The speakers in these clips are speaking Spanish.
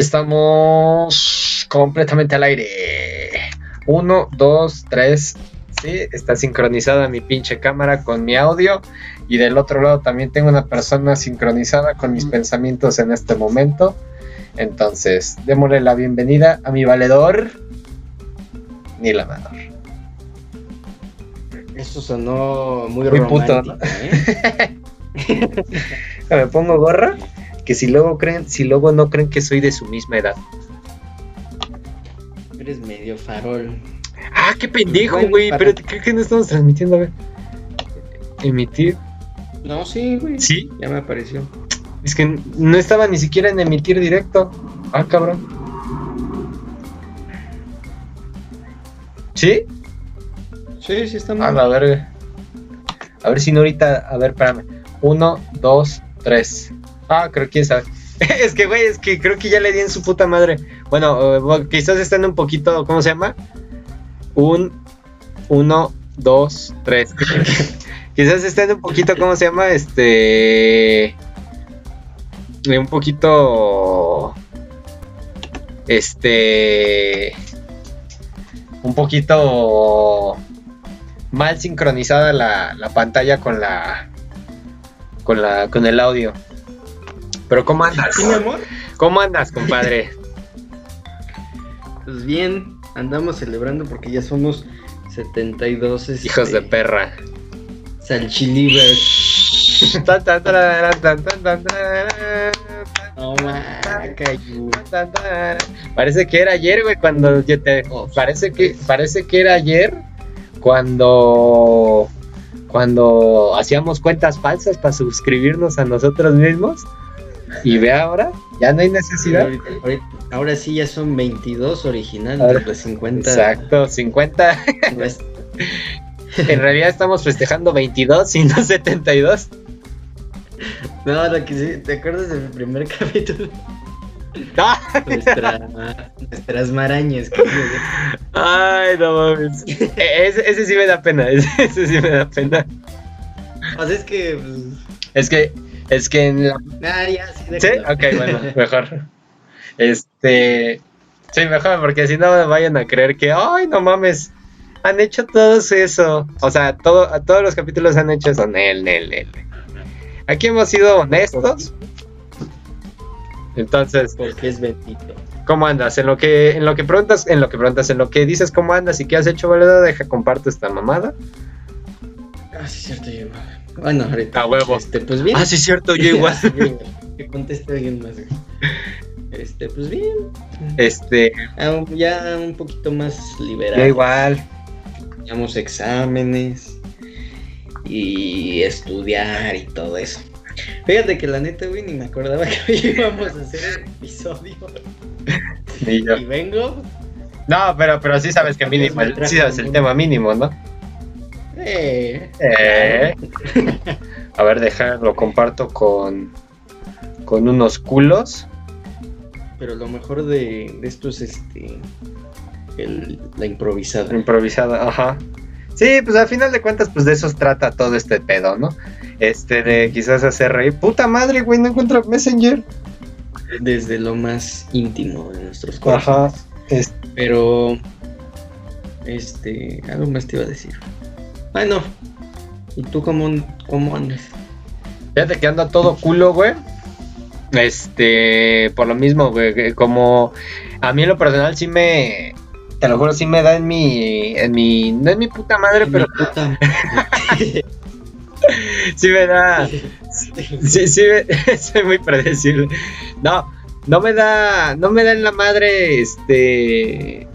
Estamos completamente al aire. Uno, dos, tres. Sí, está sincronizada mi pinche cámara con mi audio. Y del otro lado también tengo una persona sincronizada con mis pensamientos en este momento. Entonces, démosle la bienvenida a mi valedor, ni la menor. Eso sonó muy, Muy puto, romántico, ¿no? ¿eh? Me pongo gorra, que si luego creen, si luego no creen que soy de su misma edad. Eres medio farol. Ah, qué pendejo, güey. Pero creo que no estamos transmitiendo, a ver. Emitir. No, sí, güey. Sí. Ya me apareció. Es que no estaba ni siquiera en emitir directo. Ah, cabrón. ¿Sí? Sí, sí está A la verga. A ver si no ahorita. A ver, espérame. Uno, dos, tres. Ah, creo quién sabe. es que, güey, es que creo que ya le di en su puta madre. Bueno, eh, quizás estén un poquito. ¿Cómo se llama? Un, uno, dos, tres. quizás estén un poquito. ¿Cómo se llama? Este. eh, Un poquito. Este. Un poquito mal sincronizada la, la pantalla con la con la con el audio. Pero ¿cómo andas? ¿Sí, mi amor? ¿Cómo andas, compadre? Pues bien, andamos celebrando porque ya somos 72 este, Hijos de perra. salchilivers. No. Parece que era ayer, güey, cuando yo te parece que parece que era ayer cuando cuando hacíamos cuentas falsas para suscribirnos a nosotros mismos. Y ve ahora, ya no hay necesidad. Ahorita- ahorita- ahora sí ya son 22 originales, Ahora- pues 50. Exacto, 50. Pues, En realidad estamos festejando 22 y no 72. No, lo que sí, ¿te acuerdas del primer capítulo? ¡Ah! Nuestra, nuestras marañas. que- Ay, no mames. E- Ese, ese sí me da pena. Ese, ese sí me da pena. O sea, es que. pues, Es que, es que en la. Ah, ya, sí, ¿Sí? Ok, bueno, mejor. Este. Sí, mejor, porque si no me vayan a creer que, ay, no mames. Han hecho todos eso. O sea, todo, a todos los capítulos han hecho eso. Nel, nel, nel. Aquí hemos sido honestos. Entonces, Porque es bendito. ¿Cómo andas? En lo que, en lo que preguntas, en lo que preguntas, en lo que dices cómo andas y qué has hecho, ¿verdad? Deja comparto esta mamada. Ah, sí, cierto, yo. Bueno, ahorita. A huevo. Este, pues bien. Ah, sí, cierto, yo igual. Que conteste alguien más. güey. Este, pues bien. Este, Ah, ya un poquito más liberal. yo igual. Teníamos exámenes y estudiar y todo eso. Fíjate que la neta, güey, ni me acordaba que hoy íbamos a hacer episodio. Y yo. Y vengo. No, pero, pero sí sabes que mínimo, sí sabes el tema mínimo, ¿no? Eh, Eh. A ver, deja, lo comparto con, con unos culos. Pero lo mejor de, de esto es este. el- la improvisada. Improvisada, ajá. Sí, pues al final de cuentas, pues de eso trata todo este pedo, ¿no? Este, de quizás hacer reír. Puta madre, güey, no encuentro Messenger. Desde lo más íntimo de nuestros Ajá. corazones. Es- Pero. Este. Algo más te iba a decir. Ah, no. ¿Y tú cómo, cómo andas? Fíjate que anda todo culo, güey. Este, por lo mismo, güey, como a mí en lo personal sí me, te lo juro, sí me da en mi, en mi, no en mi puta madre, pero Mi puta sí me da, sí, sí, me- soy muy predecible. No, no me da, no me da en la madre, este,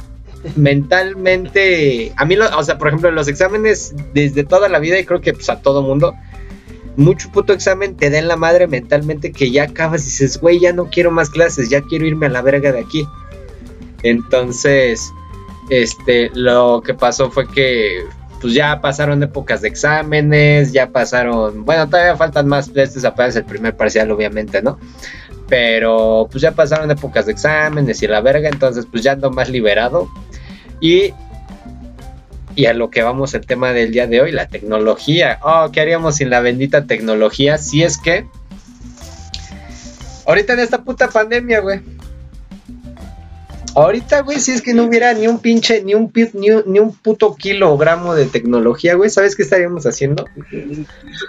mentalmente, a mí, lo- o sea, por ejemplo, los exámenes desde toda la vida y creo que pues a todo mundo, mucho puto examen te da en la madre mentalmente que ya acabas y dices, güey, ya no quiero más clases, ya quiero irme a la verga de aquí. Entonces, este, lo que pasó fue que pues ya pasaron épocas de exámenes, ya pasaron, bueno, todavía faltan más, este es el primer parcial, obviamente, ¿no? Pero pues ya pasaron épocas de exámenes y la verga, entonces pues ya ando más liberado. Y, y a lo que vamos el tema del día de hoy, la tecnología. Oh, ¿qué haríamos sin la bendita tecnología? Si es que... Ahorita en esta puta pandemia, güey. Ahorita, güey, si es que no hubiera ni un pinche, ni un, ni un, ni un puto kilogramo de tecnología, güey, ¿sabes qué estaríamos haciendo?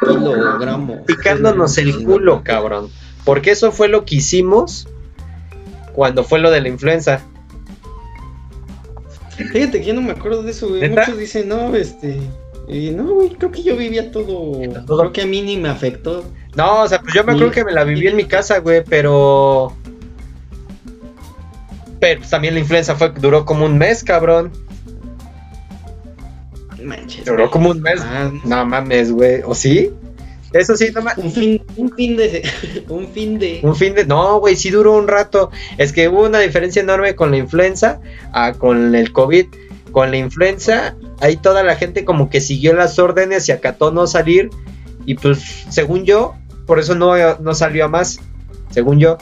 Kilogramo. Picándonos el culo, cabrón. Porque eso fue lo que hicimos cuando fue lo de la influenza. Fíjate que yo no me acuerdo de eso, güey. Muchos dicen, no, este. Y no, güey, creo que yo vivía todo. Todo. Creo que a mí ni me afectó. No, o sea, pues yo me acuerdo que me la viví en mi casa, güey, pero. Pero pues, también la influenza fue, duró como un mes, cabrón. Manches. Duró como un mes. Ah, No mames, güey. ¿O sí? Eso sí, no un fin, un fin de. Un fin de. Un fin de. No, güey, sí duró un rato. Es que hubo una diferencia enorme con la influenza a con el COVID. Con la influenza, ahí toda la gente como que siguió las órdenes y acató no salir. Y pues, según yo, por eso no, no salió a más. Según yo.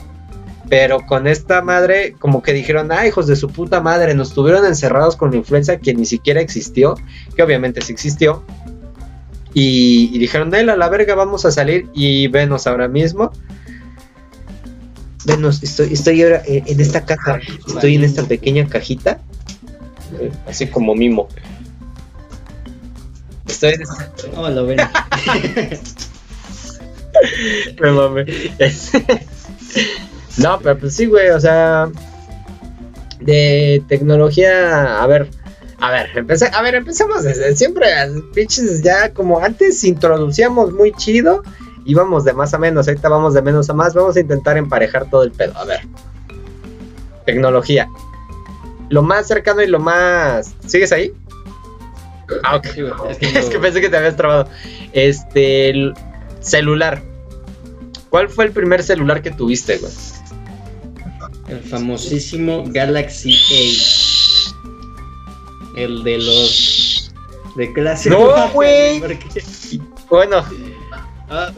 Pero con esta madre, como que dijeron, ah, hijos de su puta madre, nos tuvieron encerrados con la influenza que ni siquiera existió, que obviamente sí existió. Y, y dijeron, él a la verga, vamos a salir y venos ahora mismo. Venos, estoy, estoy ahora en, esta caja, estoy en esta pequeña cajita, así como mimo. Estoy en esta... No, lo ven. Me no, pero pues sí, güey, o sea, de tecnología, a ver, a ver, empecé, a ver, empecemos desde siempre, pinches, ya como antes introducíamos muy chido, íbamos de más a menos, ahorita vamos de menos a más, vamos a intentar emparejar todo el pedo, a ver. Tecnología. Lo más cercano y lo más... ¿Sigues ahí? Ah, ok. Es que Es no- que pensé que te habías trabado. Este, el celular. ¿Cuál fue el primer celular que tuviste, güey? El famosísimo Galaxy A. El de los. De clase. No, baja, güey. porque- Bueno, Ah,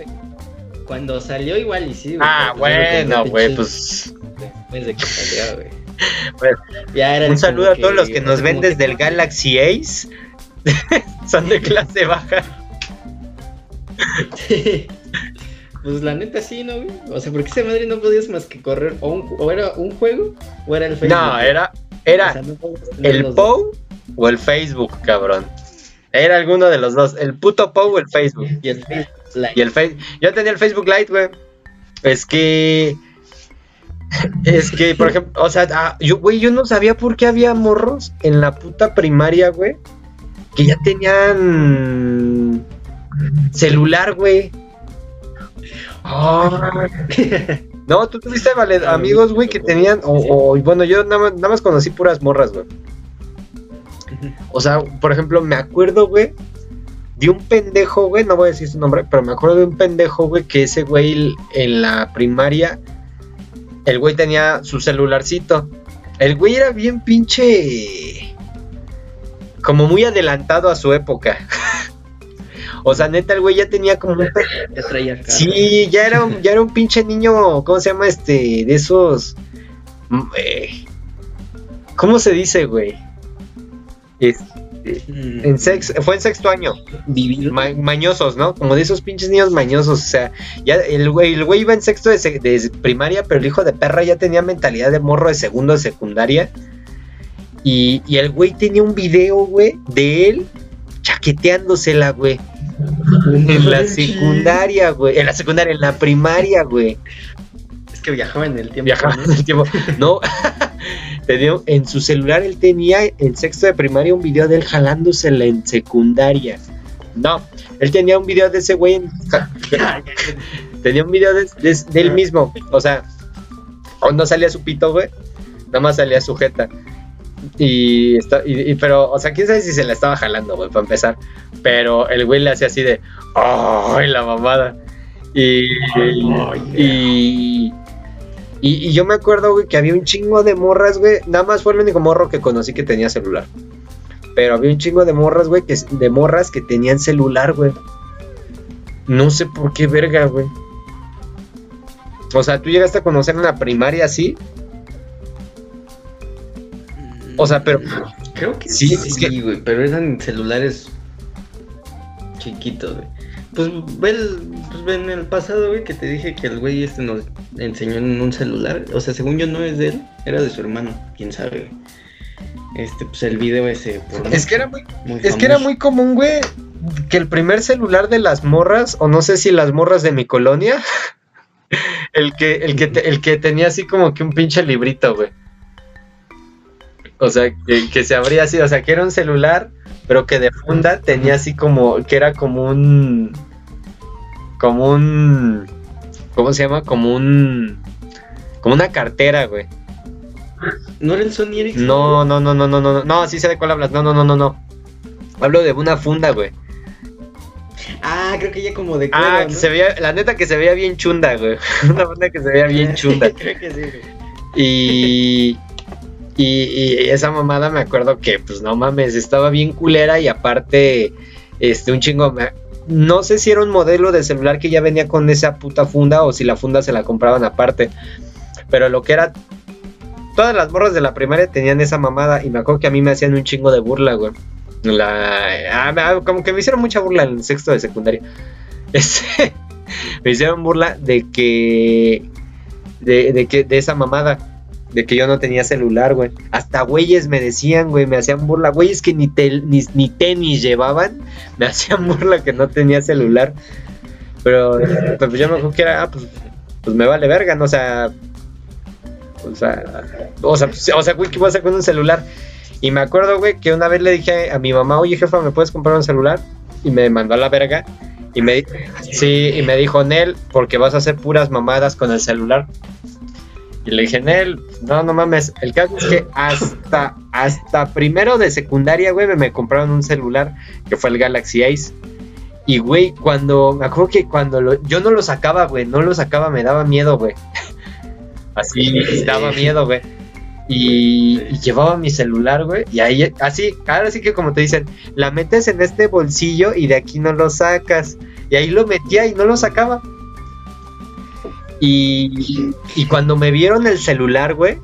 Cuando salió igual y sí, güey, ah, pues, bueno, güey, pues. Después de que salió, güey. Bueno, Ya era Un saludo a todos los que nos ven que- desde el Galaxy Ace. Son de clase baja. pues la neta sí, ¿no, güey? O sea, porque esa madre no podías más que correr o, un- o era un juego o era el Facebook. No, era, O era sea, no el. POW o el Facebook, cabrón. Era alguno de los dos, el puto POW o el Facebook. Y el Facebook. Y el Facebook. Yo tenía el Facebook Lite, güey. Es que. Es que, por ejemplo, o sea, ah, yo, güey, yo no sabía por qué había morros en la puta primaria, güey. Que ya tenían. Celular, güey. Ah. No, tú tuviste amigos, güey, que tenían. O, o- bueno, yo nada más, nada más conocí puras morras, güey. O sea, por ejemplo, me acuerdo, güey, de un pendejo, güey, no voy a decir su nombre, pero me acuerdo de un pendejo, güey, que ese güey en la primaria, el güey tenía su celularcito. El güey era bien pinche... Como muy adelantado a su época. o sea, neta, el güey ya tenía como un... carro. Sí, ya era, un, ya era un pinche niño, ¿cómo se llama este? De esos... mm, eh, ¿Cómo se dice, güey? Es- Mm, en sex, fue en sexto año. Ma- mañosos, ¿no? Como de esos pinches niños mañosos. O sea, ya el güey, el güey iba en sexto de, sec- de primaria, pero el hijo de perra ya tenía mentalidad de morro de segundo de secundaria. Y, y el güey tenía un video, güey, de él chaqueteándosela, güey. En la secundaria, güey. En la secundaria, en la primaria, güey. Es que viajaba en el tiempo. Viajaba ¿no? en el tiempo. No, tenía, en su celular él tenía en sexto de primaria un video de él jalándosela en secundaria. No, él tenía un video de ese güey en, tenía un video de, de- de él mismo. O sea, no salía su pito, güey. Nada más salía su jeta. Y, está, y, y- pero, o sea, quién sabe si se la estaba jalando, güey, para empezar. Pero el güey le hacía así de, ¡ay, la mamada! Y, y, y, y yo me acuerdo, güey, que había un chingo de morras, güey. Nada más fue el único morro que conocí que tenía celular. Pero había un chingo de morras, güey, que, de morras que tenían celular, güey. No sé por qué verga, güey. O sea, tú llegaste a conocer en la primaria así. O sea, pero- Creo que Sí, sí, es que- güey, pero eran celulares chiquitos, güey. Pues ve, el, pues ve en el pasado, güey, que te dije que el güey este nos enseñó en un celular. O sea, según yo no es de él, era de su hermano, quién sabe, güey. Este, pues el video ese. por Es que era muy, muy es que era muy común, güey, que el primer celular de las morras, o no sé si las morras de mi colonia, el que, el que, te- el que tenía así como que un pinche librito, güey. O sea, que, que se abría así, o sea, que era un celular, pero que de funda tenía así como, que era como un, como un, ¿cómo se llama? Como un, como una cartera, güey. ¿No era el Sony Ericsson? No, no, no, no, no, no, no, no, sí sé de cuál hablas, no, no, no, no, no. Hablo de una funda, güey. Ah, creo que ya como de cuero, Ah, ¿no? que se veía, la neta que se veía bien chunda, güey. Una funda que se veía bien chunda. creo que sí, güey. Y, y, esa mamada me acuerdo que, pues no mames, estaba bien culera y aparte, este, un chingo. No sé si era un modelo de celular que ya venía con esa puta funda o si la funda se la compraban aparte. Pero lo que era. Todas las morras de la primaria tenían esa mamada y me acuerdo que a mí me hacían un chingo de burla, güey. Como que me hicieron mucha burla en el sexto de secundaria. Este, me hicieron burla de que. De que. De esa mamada. De que yo no tenía celular, güey. Hasta güeyes me decían, güey, me hacían burla. Güeyes que ni, tel- ni, ni tenis llevaban, me hacían burla que no tenía celular. Pero, pues yo me acuerdo que era, ah, pues, pues me vale verga, ¿no? O sea, o sea, o sea, pues, o sea, güey, ¿qué voy a hacer con un celular? Y me acuerdo, güey, que una vez le dije a mi mamá, oye, jefa, ¿me puedes comprar un celular? Y me mandó a la verga. Y me, sí, y me dijo, Nel, porque vas a hacer puras mamadas con el celular. Y le dije, Nel, no, no mames. El caso es que hasta, hasta primero de secundaria, güey, me, compraron un celular que fue el Galaxy Ace. Y, güey, cuando, me acuerdo que cuando lo- yo no lo sacaba, güey, no lo sacaba, me daba miedo, güey. Así, me daba miedo, güey. Y, y llevaba mi celular, güey. Y ahí, así, ahora sí que como te dicen, la metes en este bolsillo y de aquí no lo sacas. Y ahí lo metía y no lo sacaba. Y, y cuando me vieron el celular, güey,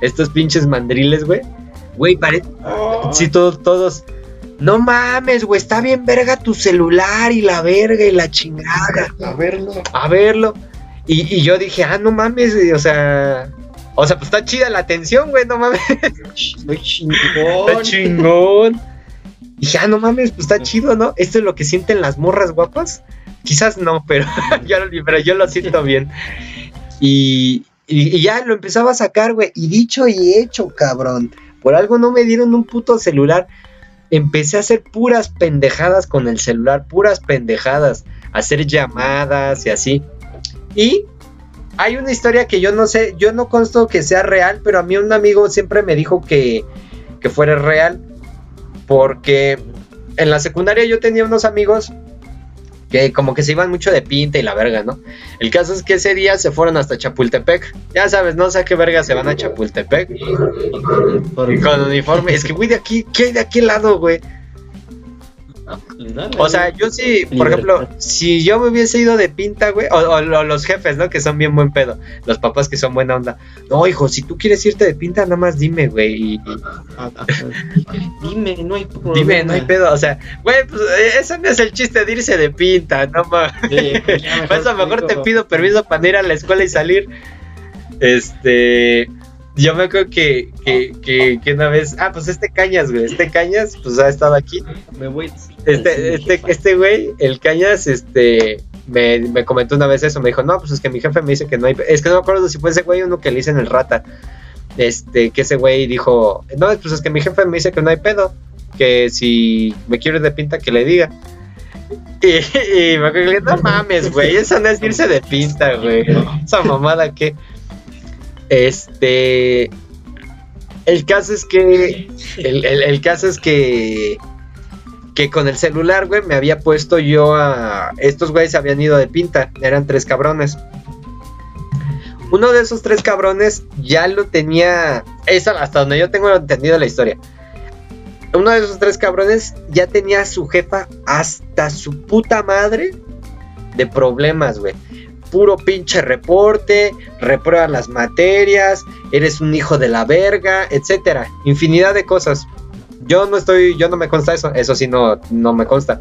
estos pinches mandriles, güey, güey, pare- sí, todos, todos, no mames, güey, está bien verga tu celular y la verga y la chingada A verlo. a verlo. Y, y yo dije, ah, no mames, o sea, o sea, pues está chida la atención, güey, no mames, Muy chingón. está chingón. Dije, ah, no mames, pues está chido, ¿no? Esto es lo que sienten las morras guapas. Quizás no, pero yo, pero yo lo siento bien. Y, y- y ya lo empezaba a sacar, güey. Y dicho y hecho, cabrón. Por algo no me dieron un puto celular. Empecé a hacer puras pendejadas con el celular, puras pendejadas. Hacer llamadas y así. Y hay una historia que yo no sé, yo no consto que sea real, pero a mí un amigo siempre me dijo que, que fuera real. Porque en la secundaria yo tenía unos amigos que como que se iban mucho de pinta y la verga, ¿no? El caso es que ese día se fueron hasta Chapultepec. Ya sabes, no sé a qué verga se van a Chapultepec. Con uniforme. Es que, güey, de aquí, ¿qué hay de aquel lado, güey? O sea, yo sí, por ejemplo, si yo me hubiese ido de pinta, güey, o, o lo- los jefes, ¿no? Que son bien buen pedo, los papás que son buena onda. No, hijo, si tú quieres irte de pinta, nada más dime, güey. Dime, no hay problema. dime, no hay pedo. O sea, güey, pues eh, eso no es el chiste de irse de pinta, no mames. Sí, pues Por eso mejor te pido permiso para ir a la escuela y salir. Este. Yo me acuerdo que, que, que, que una vez. Ah, pues este Cañas, güey. Este Cañas, pues ha estado aquí. Me voy. Este, este, este güey, el Cañas, este. Me, me comentó una vez eso. Me dijo, no, pues es que mi jefe me dice que no hay. Es que no me acuerdo si fue ese güey o uno que le dicen el rata. Este, que ese güey dijo, no, pues es que mi jefe me dice que no hay pedo. Que si me quiero ir de pinta, que le diga. Y, y me acuerdo que le no mames, güey, eso no es irse de pinta, güey. Esa mamada que. Este. El caso es que. El, el- el caso es que. Que con el celular, güey, me había puesto yo a. Estos güeyes se habían ido de pinta. Eran tres cabrones. Uno de esos tres cabrones ya lo tenía. Eso hasta donde yo tengo entendido la historia. Uno de esos tres cabrones ya tenía a su jefa hasta su puta madre de problemas, güey. Puro pinche reporte, reprueba las materias, eres un hijo de la verga, etcétera. Infinidad de cosas. Yo no estoy, yo no me consta eso, eso sí no, no me consta.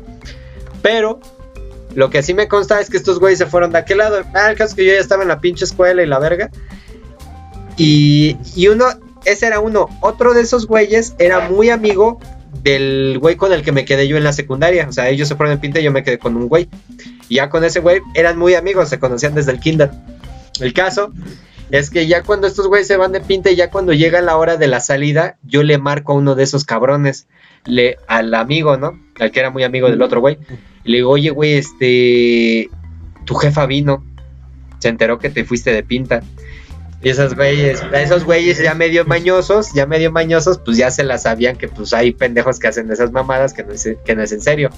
Pero Lo que sí me consta es que estos güeyes se fueron de aquel lado. Ah, el caso es que yo ya estaba en la pinche escuela y la verga. Y, y uno, ese era uno. Otro de esos güeyes era muy amigo del güey con el que me quedé yo en la secundaria. O sea, ellos se fueron en pinta y yo me quedé con un güey. Y ya con ese güey eran muy amigos, se conocían desde el kinder. El caso es que ya cuando estos güeyes se van de pinta y ya cuando llega la hora de la salida, yo le marco a uno de esos cabrones, le, al amigo, ¿no? Al que era muy amigo del otro güey. Le digo, oye, güey, este, tu jefa vino, se enteró que te fuiste de pinta. Y esos güeyes, esos güeyes ya medio mañosos, ya medio mañosos, pues ya se la sabían que pues hay pendejos que hacen esas mamadas que no es, que no es en serio.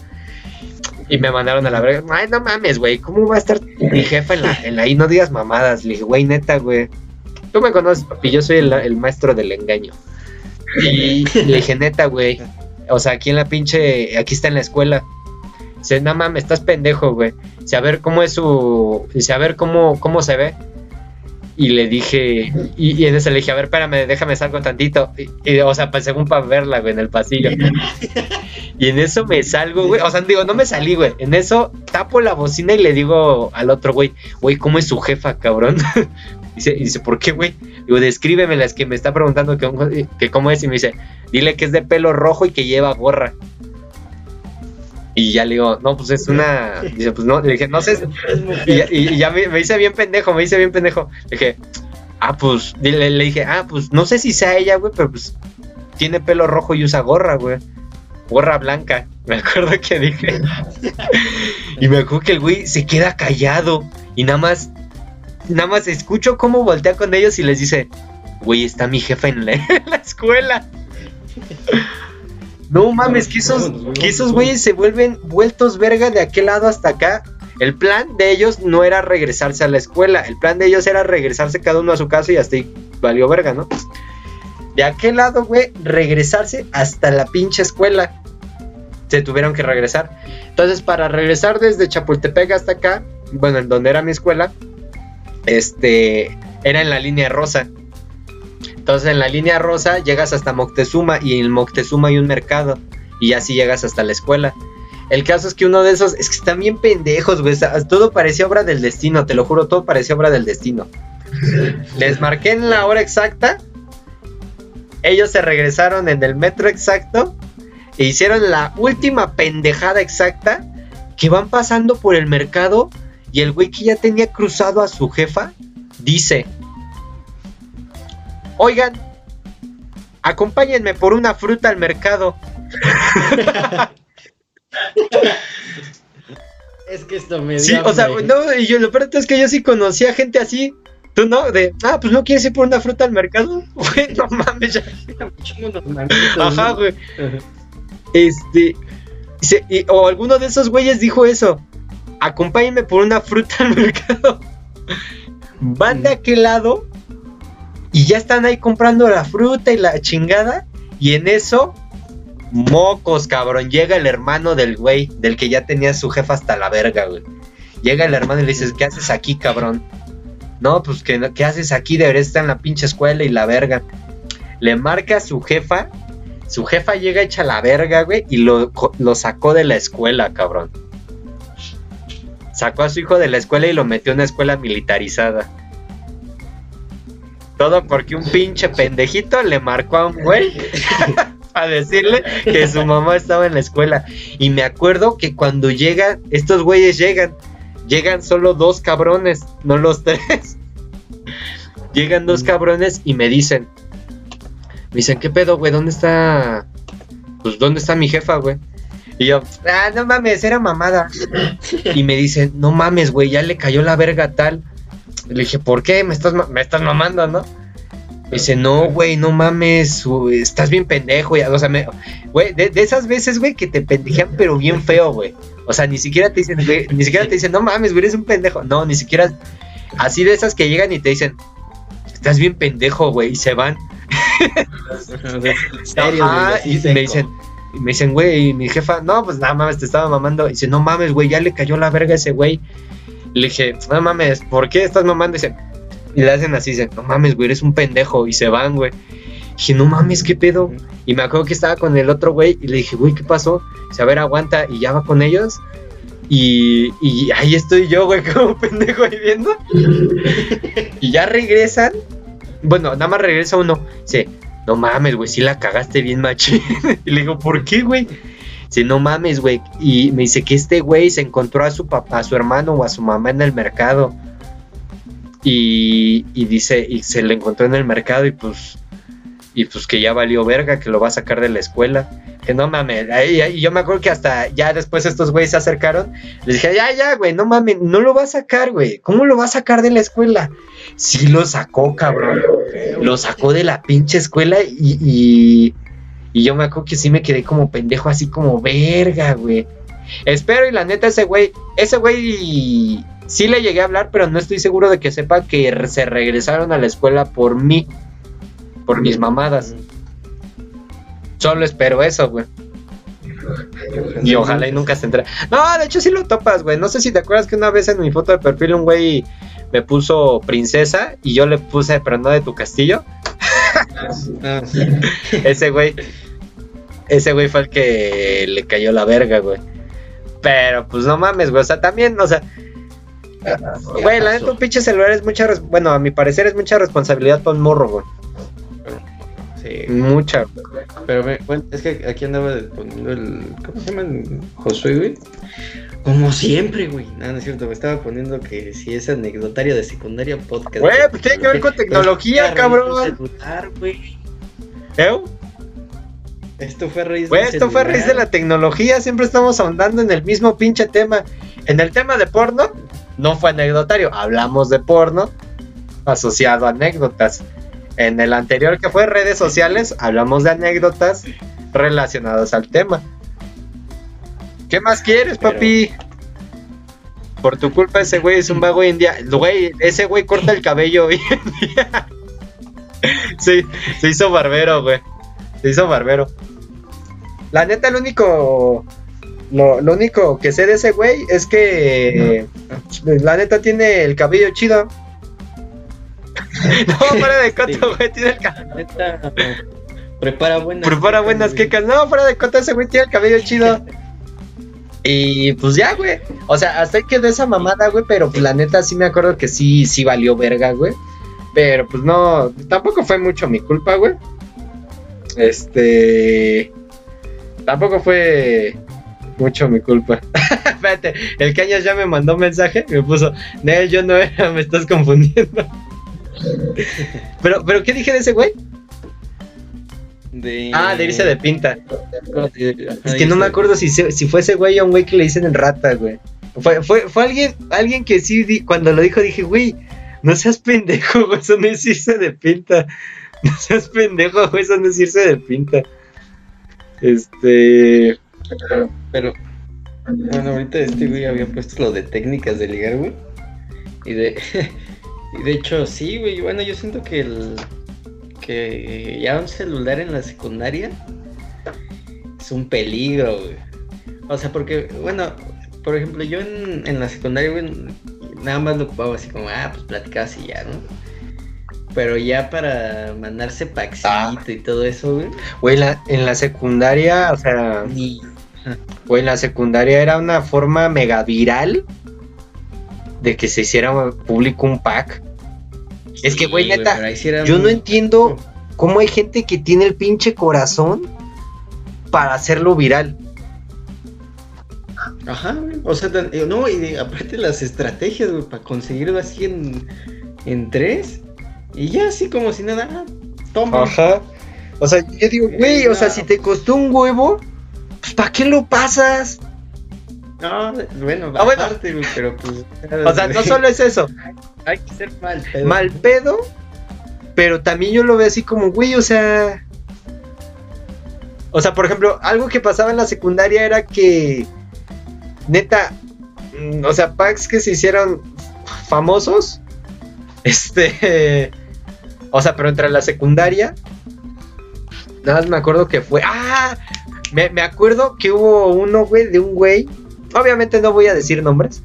Y me mandaron a la verga. Ay, no mames, güey. ¿Cómo va a estar mi jefa en la, en la I? No digas mamadas. Le dije, güey, neta, güey. Tú me conoces, papi. Yo soy el, maestro del engaño. Y le dije, neta, güey. O sea, aquí en la pinche. Aquí está en la escuela. Dice, no mames, estás pendejo, güey. Dice, a ver cómo es su. Dice, a ver cómo, cómo se ve. Y le dije, y, y en ese le dije, a ver, espérame, déjame salgo tantito. Y, y, o sea, pues según para verla, güey, en el pasillo. Y en eso me salgo, güey. O sea, digo, no me salí, güey. En eso tapo la bocina y le digo al otro, güey, güey, ¿cómo es su jefa, cabrón? dice, y dice, ¿por qué, güey? Digo, descríbemela, es que me está preguntando que, que cómo es. Y me dice, dile que es de pelo rojo y que lleva gorra. Y ya le digo, no, pues es una. Dice, pues no, le dije, no sé. Y, y, y ya me, me, hice bien pendejo, me hice bien pendejo. Le dije, ah, pues, le, le dije, ah, pues no sé si sea ella, güey, pero pues tiene pelo rojo y usa gorra, güey. Gorra blanca, me acuerdo que dije. y me acuerdo que el güey se queda callado y nada más, nada más escucho cómo voltea con ellos y les dice, güey, está mi jefa en la, en la escuela. No mames, que esos, que esos güeyes se vuelven vueltos verga de aquel lado hasta acá. El plan de ellos no era regresarse a la escuela, el plan de ellos era regresarse cada uno a su casa y hasta ahí valió verga, ¿no? De aquel lado, güey, regresarse hasta la pinche escuela. Se tuvieron que regresar. Entonces, para regresar desde Chapultepec hasta acá, bueno, en donde era mi escuela, este, era en la línea rosa. Entonces en la línea rosa llegas hasta Moctezuma y en Moctezuma hay un mercado y así llegas hasta la escuela. El caso es que uno de esos es que están bien pendejos, güey. Todo parecía obra del destino, te lo juro, todo parecía obra del destino. Les marqué en la hora exacta. Ellos se regresaron en el metro exacto e hicieron la última pendejada exacta que van pasando por el mercado y el güey que ya tenía cruzado a su jefa dice, Oigan, acompáñenme por una fruta al mercado. es que esto me Sí, o sea, no, y yo lo peor es que yo sí conocía gente así. Tú no, de, ah, pues no quieres ir por una fruta al mercado. Güey, no mames, ya. Ajá, güey. Este. Y, o alguno de esos güeyes dijo eso. Acompáñenme por una fruta al mercado. Van de aquel lado y ya están ahí comprando la fruta y la chingada. Y en eso, mocos, cabrón. Llega el hermano del güey, del que ya tenía su jefa hasta la verga, güey. Llega el hermano y le dices, ¿qué haces aquí, cabrón? No, pues, ¿qué, ¿qué haces aquí? Deberías estar en la pinche escuela y la verga. Le marca a su jefa. Su jefa llega hecha la verga, güey, y lo, lo sacó de la escuela, cabrón. Sacó a su hijo de la escuela y lo metió en una escuela militarizada. Todo porque un pinche pendejito le marcó a un güey a decirle que su mamá estaba en la escuela. Y me acuerdo que cuando llegan, estos güeyes llegan, llegan solo dos cabrones, no los tres. llegan dos cabrones y me dicen, me dicen, ¿qué pedo, güey? ¿Dónde está? Pues, ¿dónde está mi jefa, güey? Y yo, ah, no mames, era mamada. y me dicen, no mames, güey, ya le cayó la verga tal. Le dije, ¿por qué? Me estás, me estás mamando, ¿no? Me dice, no, güey, no mames, estás bien pendejo. O sea, güey, de, de, esas veces, güey, que te pendejean, pero bien feo, güey. O sea, ni siquiera te dicen, güey, ni siquiera te dicen, no mames, güey, eres un pendejo. No, ni siquiera. Así de esas que llegan y te dicen, estás bien pendejo, güey, y se van. Ajá, y me dicen, me dicen, güey, mi jefa, no, pues nada mames, te estaba mamando. Y dice, no mames, güey, ya le cayó la verga a ese güey. Le dije, no mames, ¿por qué estás mamando? Y le hacen así, dicen, no mames, güey, eres un pendejo. Y se van, güey. Dije, no mames, ¿qué pedo? Y me acuerdo que estaba con el otro güey y le dije, güey, ¿qué pasó? Dice, a ver, aguanta. Y ya va con ellos. Y, y ahí estoy yo, güey, como pendejo ahí viendo. y ya regresan. Bueno, nada más regresa uno. Dice, no mames, güey, sí la cagaste bien machín. y le digo, ¿por qué, güey? Dice, no mames, güey. Y me dice que este güey se encontró a su papá, a su hermano o a su mamá en el mercado. Y, dice, y se le encontró en el mercado y pues y pues que ya valió verga, que lo va a sacar de la escuela. Que no mames, y yo me acuerdo que hasta ya después estos güeyes se acercaron, les dije, ya, ya, güey, no mames, no lo va a sacar, güey, ¿cómo lo va a sacar de la escuela? Sí lo sacó, cabrón, lo sacó de la pinche escuela y, y yo me acuerdo que sí me quedé como pendejo, así como verga, güey. Espero y la neta ese güey, ese güey sí le llegué a hablar, pero no estoy seguro de que sepa que se regresaron a la escuela por mí por mis mamadas. Solo espero eso, güey. Y ojalá y nunca se entre. No, de hecho sí lo topas, güey. No sé si te acuerdas que una vez en mi foto de perfil un güey me puso princesa y yo le puse, pero no de tu castillo. Ah, ese güey. Ese güey fue el que le cayó la verga, güey. Pero pues no mames, güey. O sea, también, o sea. Güey, la neta un pinche celular es mucha. Bueno, a mi parecer es mucha responsabilidad para un morro, güey. Mucha. Pero es que aquí andaba poniendo el. ¿Cómo se llama? Josué, güey. Como siempre, güey. No, no es cierto, me estaba poniendo que si es anecdotario de secundaria podcast. Güey, pues tiene que ver con tecnología, cabrón. ¿Eh? Esto fue raíz Güey, esto fue raíz de la tecnología. Siempre estamos ahondando en el mismo pinche tema. En el tema de porno, no fue anecdotario. Hablamos de porno asociado a anécdotas. En el anterior que fue redes sociales, hablamos de anécdotas relacionadas al tema. ¿Qué más quieres, papi? Por tu culpa ese güey es un vago india. Güey, ese güey corta el cabello hoy en día. Sí, se hizo barbero, güey. Se hizo barbero. La neta, lo único. Lo, lo único que sé de ese güey es que. La neta tiene el cabello chido. no, fuera de coto, güey, tiene el cabello. Prepara buenas. Prepara buenas quecas. No, fuera de coto, ese güey tiene el cabello chido. Y pues ya, güey. O sea, hasta que de esa mamada, güey. Pero pues la neta sí me acuerdo que sí, sí valió verga, güey. Pero pues no, tampoco fue mucho mi culpa, güey. Este. Tampoco fue mucho mi culpa. Espérate, el Cañas ya me mandó un mensaje. Me puso, Nel, yo no era, me estás confundiendo pero, pero, ¿qué dije de ese güey? De... Ah, de irse de pinta. Es que no me acuerdo si, si fue ese güey o un güey que le dicen en rata, güey. Fue, fue, fue alguien, alguien que sí, cuando lo dijo, dije, güey, no seas pendejo, güey, eso no es irse de pinta. No seas pendejo, güey, eso no es irse de pinta. Este. Pero, bueno, ahorita este güey había puesto lo de técnicas de ligar, güey. Y de. de hecho, sí, güey. Bueno, yo siento que el que ya un celular en la secundaria es un peligro, güey. O sea, porque, bueno, por ejemplo, yo en, en la secundaria, güey, nada más lo ocupaba así como, ah, pues platicabas y ya, ¿no? Pero ya para mandarse paxito ah. y todo eso, güey. Güey, en la secundaria, o sea. Güey, en la secundaria era una forma mega viral de que se hiciera público un pack. es que, güey, neta, yo no entiendo cómo hay gente que tiene el pinche corazón para hacerlo viral. Ajá, o sea, eh, no, y aparte las estrategias, güey, para conseguirlo así en, en tres, y ya así como si nada, toma. Ajá. O sea, yo digo, güey, o sea, si te costó un huevo, pues ¿para qué lo pasas? No, bueno, ah, bueno. pero pues. O sea, no solo es eso. Hay que ser mal pedo. Mal pedo, pero también yo lo veo así como, güey, o sea. O sea, por ejemplo, algo que pasaba en la secundaria era que. Neta. Mm, o sea, packs que se hicieron famosos. Este. O sea, pero entre la secundaria. Nada más me acuerdo que fue. ¡Ah! Me, me acuerdo que hubo uno, güey, de un güey Obviamente no voy a decir nombres.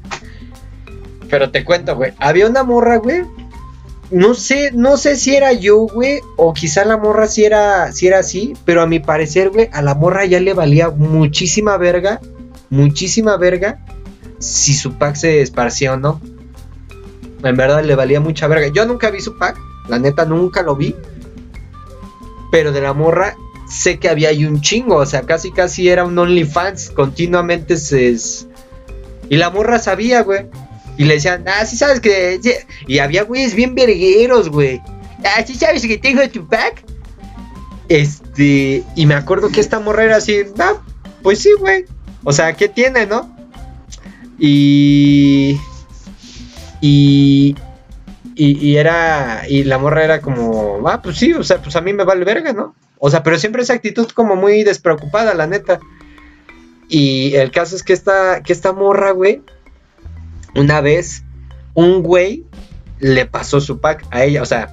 Pero te cuento, güey. Había una morra, güey. No sé, no sé si era yo, güey. O quizá la morra si era, si era así. Pero a mi parecer, güey, a la morra ya le valía muchísima verga. Muchísima verga. si su pack se esparció o no. En verdad le valía mucha verga. Yo nunca vi su pack, la neta nunca lo vi. Pero de la morra sé que había ahí un chingo, o sea, casi casi era un OnlyFans, continuamente se... Y la morra sabía, güey. Y le decían, ah, sí sabes que... Y había güeyes bien vergueros, güey. Ah, sí sabes que tengo tu pack. Este, y me acuerdo que esta morra era así, ah, pues sí, güey. O sea, ¿qué tiene, no? Y... Y... Y, era. Y la morra era como. Ah, pues sí, o sea, pues a mí me vale verga, ¿no? O sea, pero siempre esa actitud como muy despreocupada, la neta. Y el caso es que esta, que esta morra, güey, una vez, un güey le pasó su pack a ella, o sea,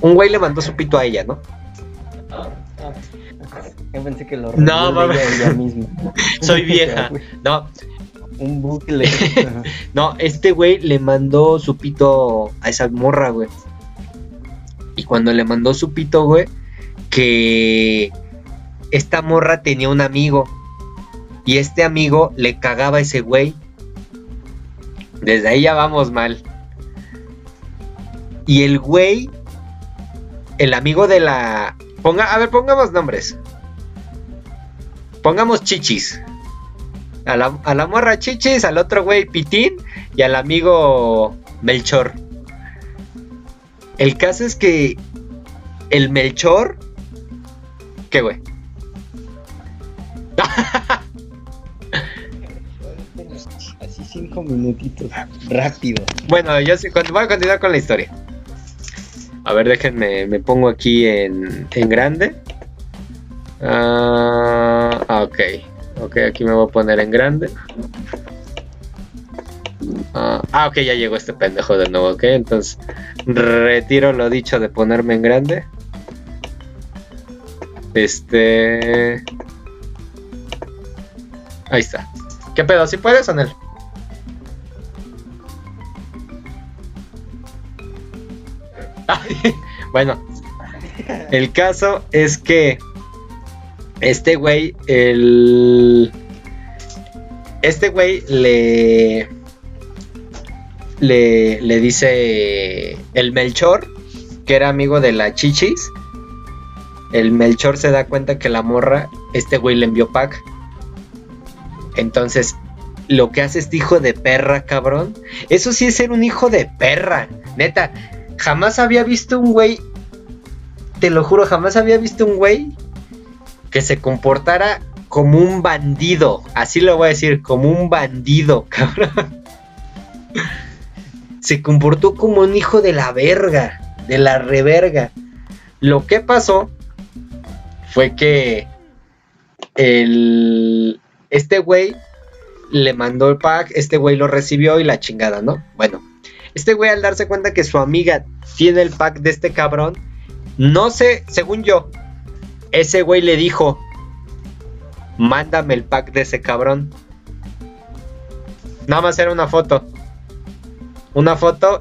un güey le mandó su pito a ella, ¿no? Yo pensé que lo no, mames. ella misma. Soy vieja. No. Un bucle. no, este güey le mandó su pito a esa morra, güey. Y cuando le mandó su pito, güey, que esta morra tenía un amigo. Y este amigo le cagaba a ese güey. Desde ahí ya vamos mal. Y el güey, el amigo de la... Ponga, a ver, pongamos nombres. Pongamos chichis. A la, a la morra chichis, al otro güey pitín y al amigo Melchor. El caso es que el Melchor. ¿Qué, güey? Así cinco minutitos. Rápido. Bueno, yo sí, voy a continuar con la historia. A ver, déjenme, me pongo aquí en, en grande. Ah, ok. Ok, aquí me voy a poner en grande. Ah, ah, ok, ya llegó este pendejo de nuevo, ok. Entonces, retiro lo dicho de ponerme en grande. Este. Ahí está. ¿Qué pedo? ¿Si puedes, Anel? bueno, el caso es que este güey, el. Este güey le le, dice el Melchor, que era amigo de la Chichis. El Melchor se da cuenta que la morra, este güey le envió pack. Entonces, lo que hace este hijo de perra, cabrón. Eso sí es ser un hijo de perra. Neta, jamás había visto un güey. Te lo juro, jamás había visto un güey que se comportara como un bandido. Así lo voy a decir, como un bandido, cabrón se comportó como un hijo de la verga, de la reverga. Lo que pasó fue que el, este güey le mandó el pack, este güey lo recibió y la chingada, ¿no? Bueno, este güey al darse cuenta que su amiga tiene el pack de este cabrón, no sé, según yo, ese güey le dijo, mándame el pack de ese cabrón. Nada más era una foto una foto.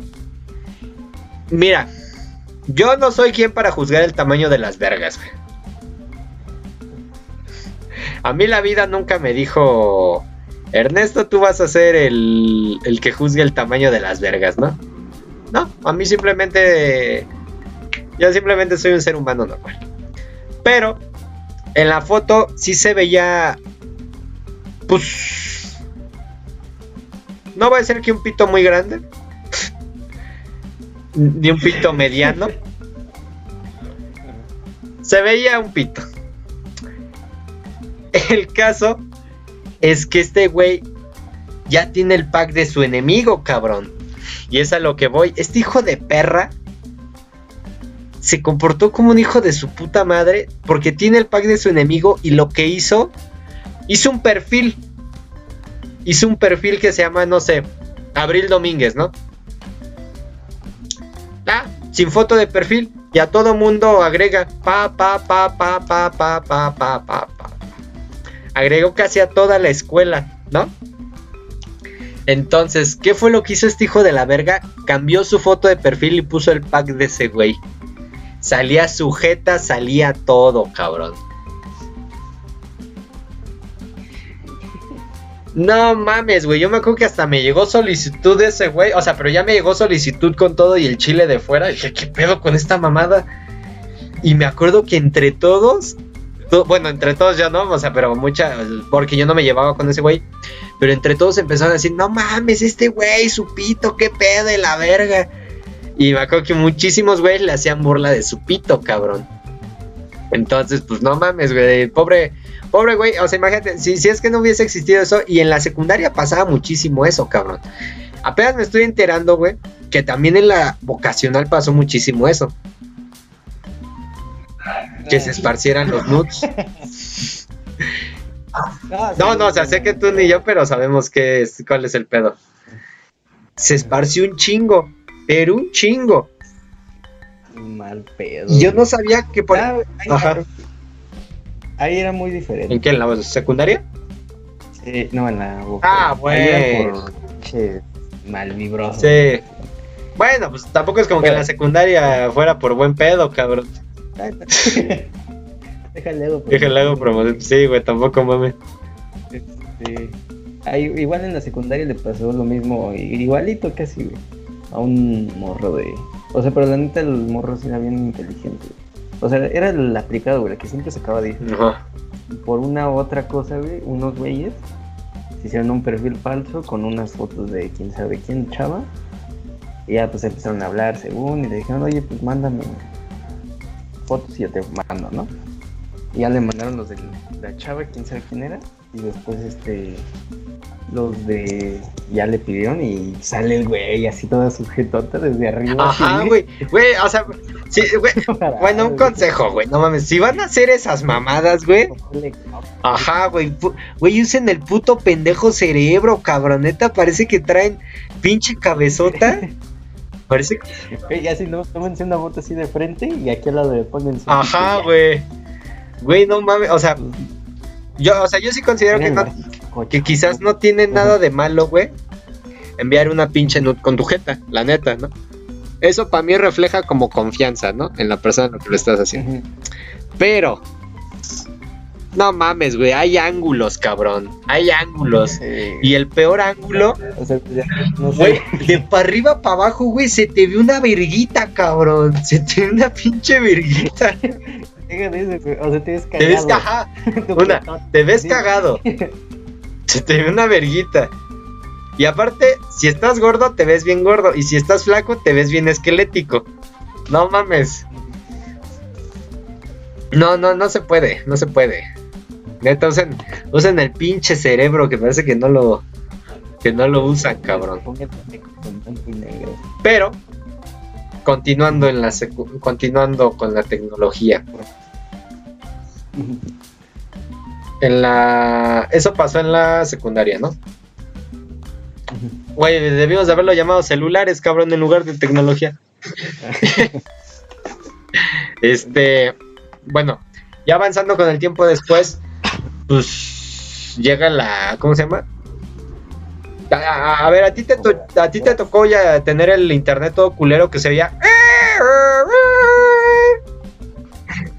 Mira, yo no soy quien para juzgar el tamaño de las vergas. A mí la vida nunca me dijo, Ernesto, tú vas a ser el, el que juzgue el tamaño de las vergas, ¿no? No, a mí simplemente... Yo simplemente soy un ser humano normal. Pero en la foto sí se veía... Pues... No va a ser que un pito muy grande de un pito mediano. Se veía un pito. El caso es que este güey ya tiene el pack de su enemigo, cabrón. Y es a lo que voy. Este hijo de perra se comportó como un hijo de su puta madre porque tiene el pack de su enemigo y lo que hizo, hizo un perfil. Hizo un perfil que se llama, no sé, Abril Domínguez, ¿no? Ah, sin foto de perfil. Y a todo mundo agrega pa pa pa pa pa pa pa pa pa pa. Agregó casi a toda la escuela, ¿no? Entonces, ¿qué fue lo que hizo este hijo de la verga? Cambió su foto de perfil y puso el pack de ese güey. Salía sujeta, salía todo, cabrón. No mames, güey. Yo me acuerdo que hasta me llegó solicitud de ese güey. O sea, pero ya me llegó solicitud con todo y el chile de fuera. Y dije, ¿qué pedo con esta mamada? Y me acuerdo que entre todos. to- bueno, entre todos ya no, o sea, pero mucha. Porque yo no me llevaba con ese güey. Pero entre todos empezaron a decir, no mames, este güey, su pito, qué pedo de la verga. Y me acuerdo que muchísimos güeyes le hacían burla de su pito, cabrón. Entonces, pues no mames, güey. Pobre, pobre güey. O sea, imagínate, si, si es que no hubiese existido eso. Y en la secundaria pasaba muchísimo eso, cabrón. Apenas me estoy enterando, güey, que también en la vocacional pasó muchísimo eso. Que se esparcieran los nudes. No, no, o sea, sé que tú ni yo, pero sabemos qué es, cuál es el pedo. Se esparció un chingo, pero un chingo. Mal pedo. Yo no sabía que por... Ah, ahí, Ajá. ahí era muy diferente. ¿En qué? ¿En la secundaria? Sí, no, en la boca. Ah, bueno. por mal vibroso. Sí. Bueno, pues tampoco es como que en la secundaria fuera por buen pedo, cabrón. Déjale algo. Déjale promoción. Sí, güey, tampoco mames. Este, ahí, igual en la secundaria le pasó lo mismo, igualito casi, güey. A un morro de. O sea, pero la neta el morro sí era bien inteligente. O sea, era el aplicado, güey, el que siempre sacaba 10. Ajá. Por una u otra cosa, güey, unos güeyes se hicieron un perfil falso con unas fotos de quién sabe quién, chava. Y ya pues empezaron a hablar según y le dijeron, oye, pues mándame fotos y yo te mando, ¿no? Y ya le mandaron los de la chava, quién sabe quién era. Y después este los de ya le pidieron y sale el güey así toda sujetota desde arriba. Ajá, güey. Güey, o sea, sí, güey. Bueno, un consejo, güey. No mames, si van a hacer esas mamadas, güey. Ajá, güey. Güey, usen el puto pendejo cerebro, cabroneta. Parece que traen pinche cabezota. Parece que... Güey, así no, tómense una foto así de frente y aquí al lado le ponen su Ajá, güey. Güey, no mames. O sea, yo, o sea, yo sí considero que, no, que quizás no tiene nada de malo, güey. Enviar una pinche nude con tu jeta, la neta, ¿no? Eso para mí refleja como confianza, ¿no? En la persona a la que lo estás haciendo. Pero, no mames, güey, hay ángulos, cabrón. Hay ángulos. Sí. Y el peor ángulo, O sea, ya no sé. güey, de para arriba para abajo, güey, se te ve una verguita, cabrón. Se te ve una pinche verguita. Eso, güey. O sea, te ves Te ves cagado. Tu una, te ves cagado. Se te ve una verguita. Y aparte, si estás gordo, te ves bien gordo. Y si estás flaco, te ves bien esquelético. No mames. No, no, no se puede, no se puede. Neta, usen, usen el pinche cerebro que parece que no lo, que no lo usan, cabrón. Pero, continuando en la continuando con la tecnología. En la, eso pasó en la secundaria, ¿no? Güey, debimos de haberlo llamado celulares, cabrón, en lugar de tecnología. Este, bueno, ya avanzando con el tiempo después, pues llega la, ¿cómo se llama? A, a- a ver, a ti te a ti te tocó ya tener el internet todo culero que se veía.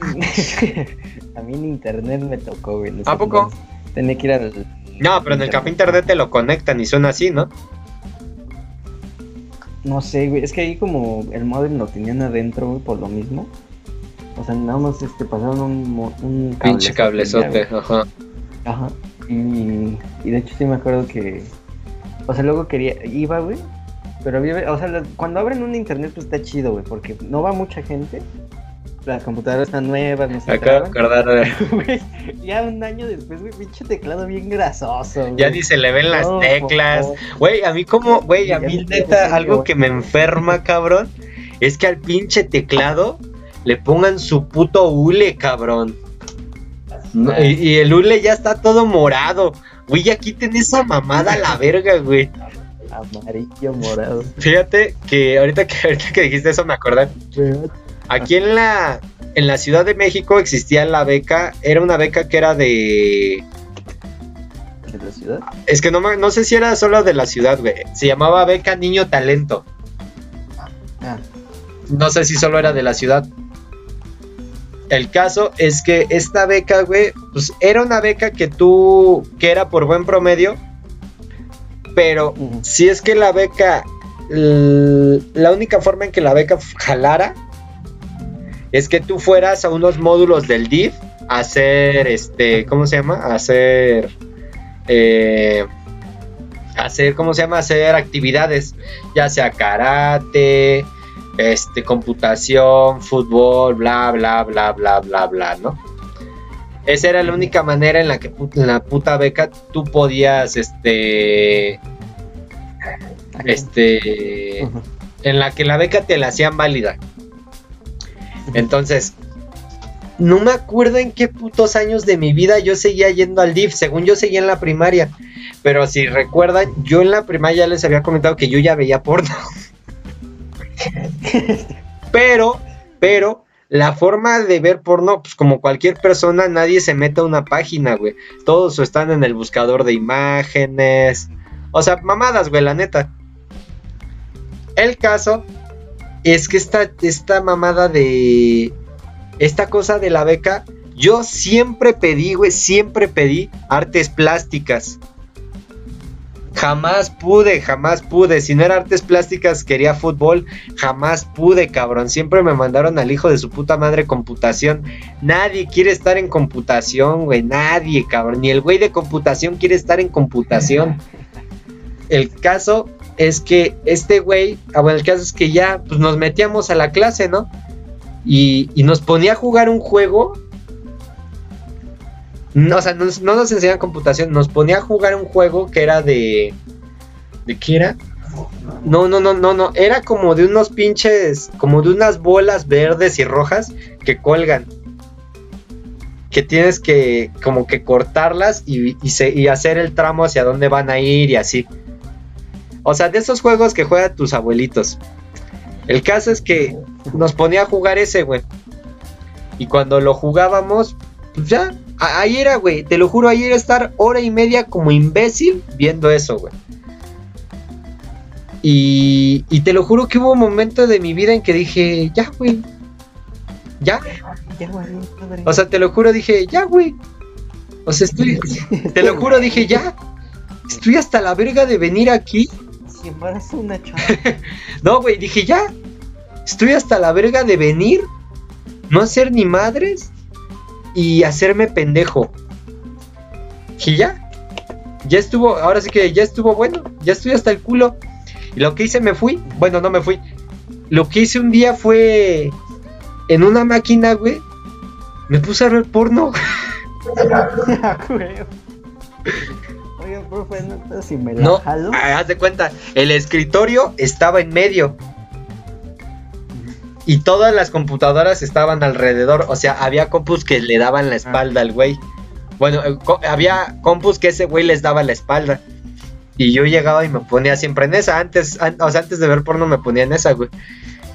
A mí en internet me tocó, güey. ¿A poco? Tenía que ir al. No, pero en el café internet te lo conectan y suena así, ¿no? No sé, güey. Es que ahí como el modem lo tenían adentro, güey, por lo mismo. O sea, nada más este, pasaron un, un Pinche cablezote, ajá. Ajá. Y, y de hecho sí me acuerdo que. O sea, luego quería. Iba, güey. Pero había. O sea, cuando abren un internet, pues está chido, güey. Porque no va mucha gente. Las computadoras están nuevas, no se Acabo de acordar, ya un año después, güey, pinche teclado bien grasoso, güey. ya ni se le ven las No, teclas. Güey, a mí como, güey, a Ya mí neta, algo que me enferma, cabrón, es que al pinche teclado le pongan su puto hule, cabrón. No, y, y el hule ya está todo morado. Güey, ya quiten esa mamada a la verga, güey. Amarillo, morado. Fíjate que ahorita que ahorita que dijiste eso me acordé. Aquí en la en la Ciudad de México existía la beca, era una beca que era de ¿De la ciudad? es que no me- no sé si era solo de la ciudad, güey. Se llamaba beca Niño Talento. Ah, No sé si solo era de la ciudad. El caso es que esta beca, güey, pues era una beca que tú, que era por buen promedio, Pero si es que la beca, la única forma en que la beca jalara es que tú fueras a unos módulos del DIF a hacer, este, ¿cómo se llama? A hacer, eh, a hacer, ¿cómo se llama? A hacer actividades, ya sea karate, este, computación, fútbol, bla, bla, bla, bla, bla, bla, ¿no? Esa era la única manera en la que en la puta beca tú podías, este, este, en la que la beca te la hacían válida. Entonces, no me acuerdo en qué putos años de mi vida yo seguía yendo al DIF, según yo seguía en la primaria. Pero si recuerdan, yo en la primaria ya les había comentado que yo ya veía porno. pero, pero, la forma de ver porno, pues como cualquier persona, nadie se mete a una página, güey. Todos están en el buscador de imágenes. O sea, mamadas, güey, la neta. El caso es que esta, esta mamada de. Esta cosa de la beca, yo siempre pedí, güey, siempre pedí artes plásticas. Jamás pude, jamás pude. Si no era artes plásticas, quería fútbol. Jamás pude, cabrón. Siempre me mandaron al hijo de su puta madre computación. Nadie quiere estar en computación, güey. Nadie, cabrón. Ni el güey de computación quiere estar en computación. El caso es que este güey, ah, bueno, el caso es que ya pues, nos metíamos a la clase, ¿no? Y, y nos ponía a jugar un juego. No, o sea, nos- no nos enseñaba computación, nos ponía a jugar un juego que era de. ¿De qué era? No, no, no, no, no. Era como de unos pinches. Como de unas bolas verdes y rojas que colgan. Que tienes que. Como que cortarlas y, y hacer el tramo hacia dónde van a ir y así. O sea, de esos juegos que juegan tus abuelitos. El caso es que nos ponía a jugar ese, güey. Y cuando lo jugábamos, pues ya, ahí era, güey. Te lo juro, ahí era estar hora y media como imbécil viendo eso, güey. Y, y te lo juro que hubo un momento de mi vida en que dije, ya, güey. Ya. Ya, güey, madre. O sea, te lo juro, dije, ya, güey. O sea, estoy. Te lo juro, dije, ya. Estoy hasta la verga de venir aquí. Una chava. No, güey, dije ya. Estoy hasta la verga de venir, no hacer ni madres y hacerme pendejo. Y ya. Ya estuvo, ahora sí que ya estuvo bueno. Ya estoy hasta el culo. Y lo que hice me fui. Bueno, no me fui. Lo que hice un día fue en una máquina, güey. Me puse a ver porno. Ah, profe, no si me la No, jalo. ah, haz de cuenta, el escritorio estaba en medio. Y todas las computadoras estaban alrededor. O sea, había compus que le daban la espalda al güey. Bueno, eh, co- había compus que ese güey les daba la espalda. Y yo llegaba y me ponía siempre en esa. Antes, an- o sea, antes de ver porno me ponía en esa, güey.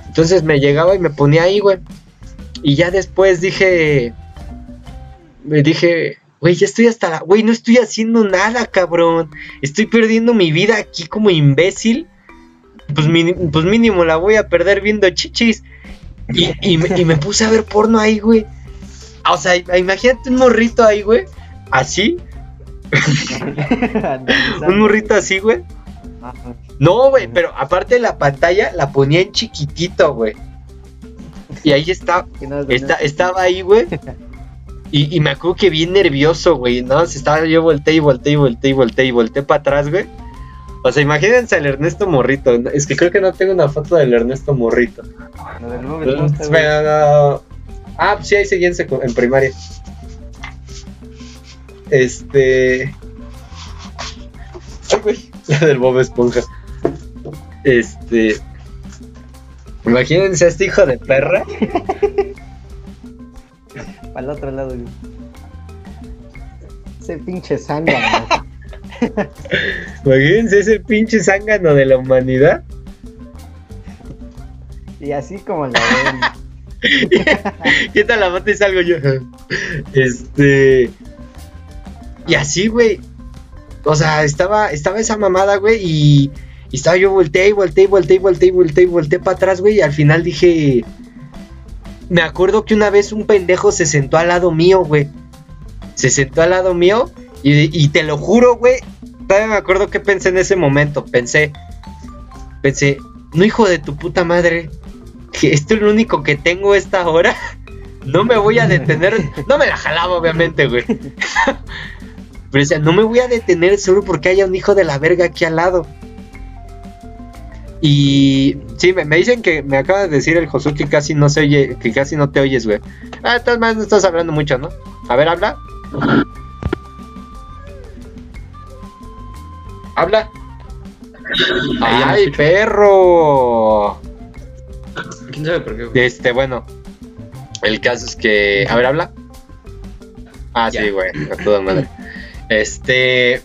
Entonces me llegaba y me ponía ahí, güey. Y ya después dije. Me dije, güey, ya estoy hasta la. Güey, no estoy haciendo nada, cabrón. Estoy perdiendo mi vida aquí como imbécil. Pues, pues mínimo la voy a perder viendo chichis. Y, y me, y me puse a ver porno ahí, güey. O sea, imagínate un morrito ahí, güey. Así. Un morrito así, güey. No, güey, pero aparte de la pantalla la ponía en chiquitito, güey. Y ahí está, está estaba ahí, güey. Y, y me acuerdo que bien nervioso, güey, ¿no? Se estaba yo volteé y volteé y volteé y volteé y volteé para atrás, güey. O sea, imagínense al Ernesto Morrito. ¿no? Es que creo que no tengo una foto del Ernesto Morrito. Lo del no. Ah, pues sí, ahí seguí en primaria. Este. Ay, güey, La del Bob Esponja. Este. Imagínense a este hijo de perra. El otro lado, güey. Ese pinche zángano. Imagínense ese pinche zángano de la humanidad. y así como la ven. Quita la bota y salgo yo. Este. Y así, güey. O sea, estaba, estaba esa mamada, güey. Y, y estaba yo volteé y volteé y volteé y volteé y volteé y volteé para atrás, güey. Y al final dije. Me acuerdo que una vez un pendejo se sentó al lado mío, güey. Se sentó al lado mío. Y, te lo juro, güey. todavía me acuerdo que pensé en ese momento. Pensé, pensé, no hijo de tu puta madre, que esto es lo único que tengo esta hora. No me voy a detener. No me la jalaba, obviamente, güey. Pero decía, no me voy a detener solo porque haya un hijo de la verga aquí al lado. Y sí, me, me dicen que me acaba de decir el Josué que casi no se oye, que casi no te oyes, güey. Ah, todas maneras no estás hablando mucho, ¿no? A ver, habla. Habla. ¡Ay, perro! ¿Quién sabe por qué? güey? Este, bueno. El caso es que. A ver, habla. Ah, Ya. sí, güey. A toda madre. Este.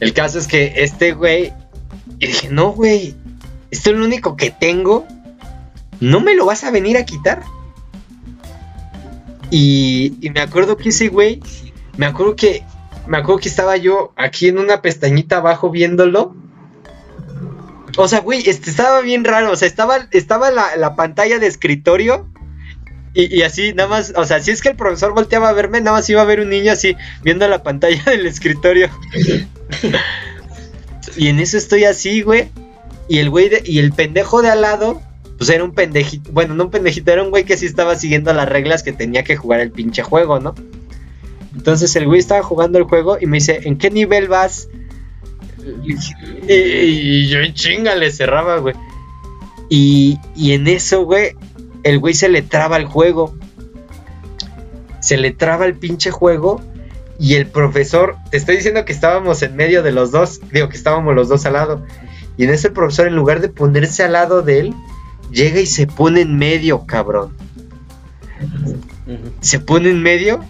El caso es que este güey. Y dije, no, güey. Esto es lo único que tengo. ¿No me lo vas a venir a quitar? Y, y me acuerdo que ese güey. Me acuerdo que. Me acuerdo que estaba yo aquí en una pestañita abajo viéndolo. O sea, güey, este estaba bien raro. O sea, estaba, estaba la, la pantalla de escritorio. Y, y así, nada más. O sea, si es que el profesor volteaba a verme, nada más iba a ver un niño así, viendo la pantalla del escritorio. Y en eso estoy así, güey. Y el güey y el pendejo de al lado, pues era un pendejito. Bueno, no un pendejito, era un güey que sí estaba siguiendo las reglas que tenía que jugar el pinche juego, ¿no? Entonces el güey estaba jugando el juego y me dice, ¿en qué nivel vas? Y, y yo en chinga le cerraba, güey. Y, y en eso, güey, el güey se le traba el juego. Se le traba el pinche juego. Y el profesor, te estoy diciendo que estábamos en medio de los dos. Digo que estábamos los dos al lado. Y en eso el profesor, en lugar de ponerse al lado de él, llega y se pone en medio, cabrón. Se pone en medio.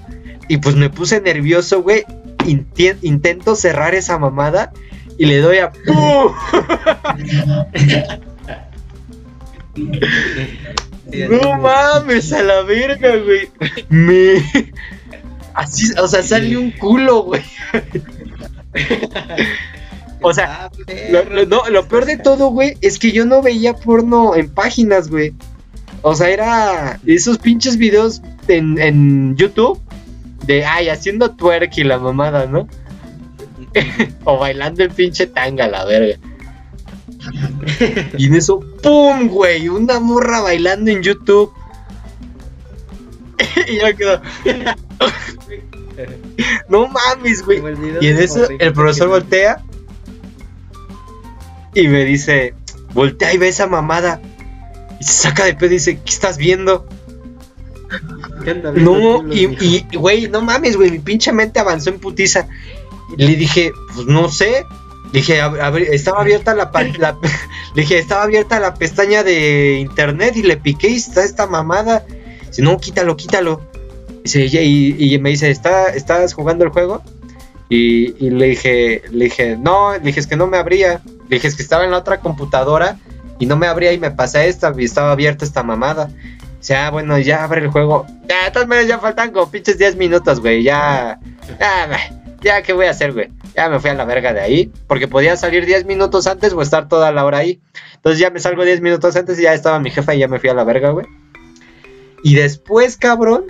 Y pues me puse nervioso, güey. Intento cerrar esa mamada. Y le doy a. ¡Pum! No es. mames, a la verga, güey. Me. Así, o sea, sale un culo, güey. O sea, Ah, Lo, no, lo peor de todo, güey, es que yo no veía porno en páginas, güey. O sea, era esos pinches videos en, en YouTube de, ay, haciendo twerk y la mamada, ¿no? o bailando el pinche tanga, la verga. y en eso, ¡pum, güey! Una morra bailando en YouTube. y yo quedo, no mames, güey. Y en eso el profesor voltea y me dice, voltea y ve esa mamada. Y se saca de pedo y dice, ¿qué estás viendo? ¿Qué anda viendo No, y, güey, no mames, güey, mi pinche mente avanzó en putiza. Le dije, pues no sé. Le dije, "Ab- abri- estaba abierta la- le dije, estaba abierta la pestaña de internet y le piqué y está esta mamada. Dice, no, quítalo, quítalo. Y, y me dice, ¿Está, ¿estás jugando el juego? Y, le dije, le dije, no, le dije, es que no me abría. Le dije, es que estaba en la otra computadora y no me abría y me pasé esta y estaba abierta esta mamada. Dice, ah, bueno, ya abre el juego. Ya, de todas maneras ya faltan como pinches 10 minutos, güey. Ya, ya, ya, ¿qué voy a hacer, güey? Ya me fui a la verga de ahí. Porque podía salir 10 minutos antes o estar toda la hora ahí. Entonces ya me salgo 10 minutos antes y ya estaba mi jefa y ya me fui a la verga, güey. Y después, cabrón,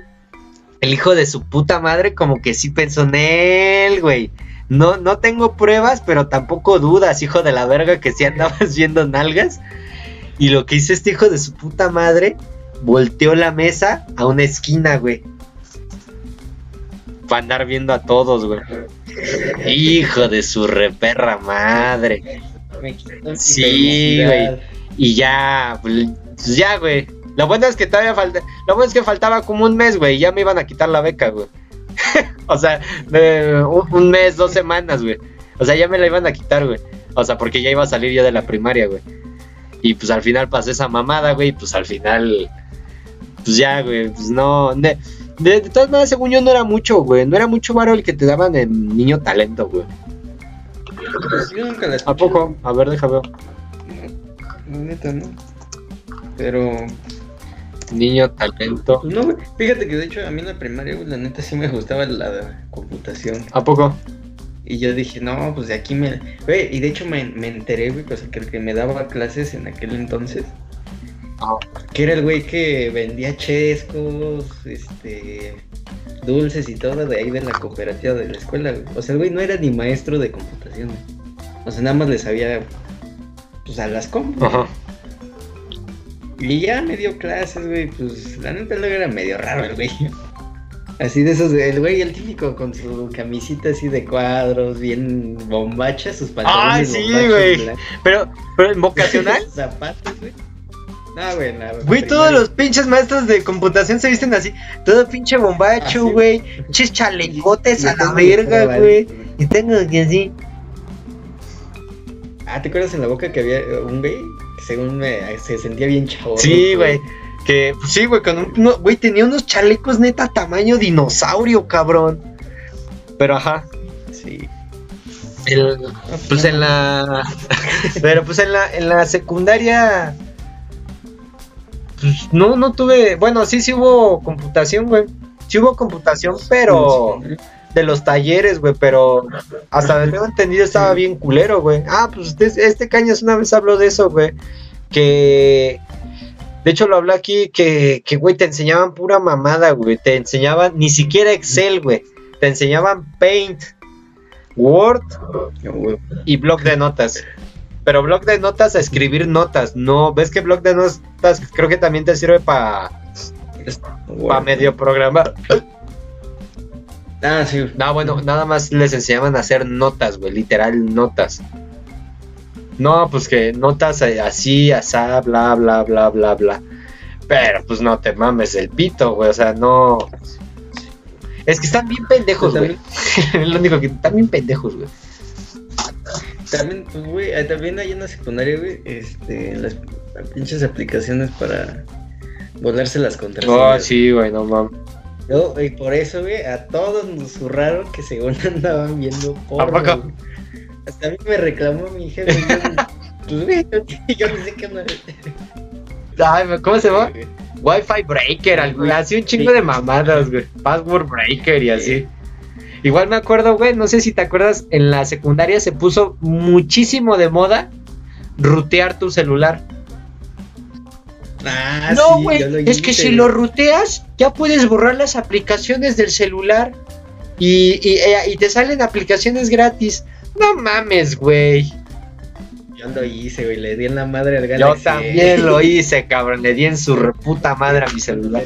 el hijo de su puta madre como que sí pensó en él, güey. No, no tengo pruebas, pero tampoco dudas, hijo de la verga, que si andabas viendo nalgas. Y lo que hizo este hijo de su puta madre, volteó la mesa a una esquina, güey. Para andar viendo a todos, güey. Hijo de su reperra madre. Sí, felicidad. Y ya, pues ya, güey. Lo bueno es que todavía falta. Lo bueno es que faltaba como un mes, güey. y Ya me iban a quitar la beca, güey. o sea, de un, mes, dos semanas, güey. O sea, ya me la iban a quitar, güey. O sea, porque ya iba a salir yo de la primaria, güey. Y pues al final pasó esa mamada, güey. y Pues al final. Pues ya, güey. Pues no. De, de, de todas maneras, según yo, no era mucho, güey. No era mucho varo el que te daban en niño talento, güey. Yo nunca la ¿A poco? A ver, déjame ver. No, neta, no. Pero, Niño talento. no, güey. Fíjate que de hecho a mí en la primaria, güey, la neta sí me gustaba la computación. ¿A poco? Y yo dije, no, pues de aquí me. Güey, y de hecho me, me enteré, güey, pues que el que me daba clases en aquel entonces, Ajá. que era el güey que vendía chescos, este. dulces y todo de ahí de la cooperativa de la escuela, güey. O sea, el güey no era ni maestro de computación, güey. O sea, nada más le sabía, pues, a las compras. Ajá. Y ya me dio clases, güey, pues, la neta luego era medio raro el güey. Así de esos, el güey, el típico con su camisita así de cuadros, bien bombacha, sus pantalones Ah, sí, güey. Pero, pero en vocacional, Zapatos, güey. No, güey, nada. güey, todos los pinches maestros de computación se visten así. Todo pinche bombacho, Ah, güey. Pinches chalecotes Y a la verga, güey. Y tengo que así. Ah, ¿te acuerdas en la boca que había un güey según me, se sentía bien chavo? Sí, güey. Que, pues sí, güey, con un. Güey, tenía unos chalecos neta tamaño dinosaurio, cabrón. Pero ajá. Sí. El, pues en la. Pero pues en la, en la secundaria. Pues no, no tuve. Bueno, sí, sí hubo computación, güey. Sí hubo computación, pero. De los talleres, güey, pero. Hasta donde tengo entendido estaba bien culero, güey. Ah, pues este, este Cañas una vez habló de eso, güey. Que. De hecho, lo hablé aquí que, que, güey, te enseñaban pura mamada, güey. Te enseñaban ni siquiera Excel, güey. Te enseñaban Paint, Word y blog de notas. Pero blog de notas a escribir notas. No, ves que blog de notas creo que también te sirve para Güey. medio programar. Ah, sí. No, bueno, nada más les enseñaban a hacer notas, güey, literal notas. No, pues que notas así, asá, bla, bla, bla, bla, bla. Pero pues no te mames el pito, güey, o sea, no. Es que están bien pendejos, güey. Es lo único que están bien pendejos, güey. También, pues, güey, eh, también hay en la secundaria, güey, este, las pinches aplicaciones para volarse las Oh, contraseñas. sí, güey, no mames. Yo, y por eso, güey, a todos nos zurraron que según andaban viendo porno. ¿A poco? Hasta a mí me reclamó mi jefe. yo, pues, güey, yo, yo no sé qué onda. Ay, ¿cómo se llama? Wi-Fi breaker, algo, así un chingo de mamadas, güey. Password breaker y así. Igual me acuerdo, güey, no sé si te acuerdas, en la secundaria se puso muchísimo de moda rutear tu celular. Ah, no, sí, güey, yo es que si lo ruteas, ya puedes borrar las aplicaciones del celular y, y, eh, y te salen aplicaciones gratis. No mames, güey. Yo lo hice, güey, le di en la madre al Yo Galaxy. también lo hice, cabrón. Le di en su reputa madre a mi celular.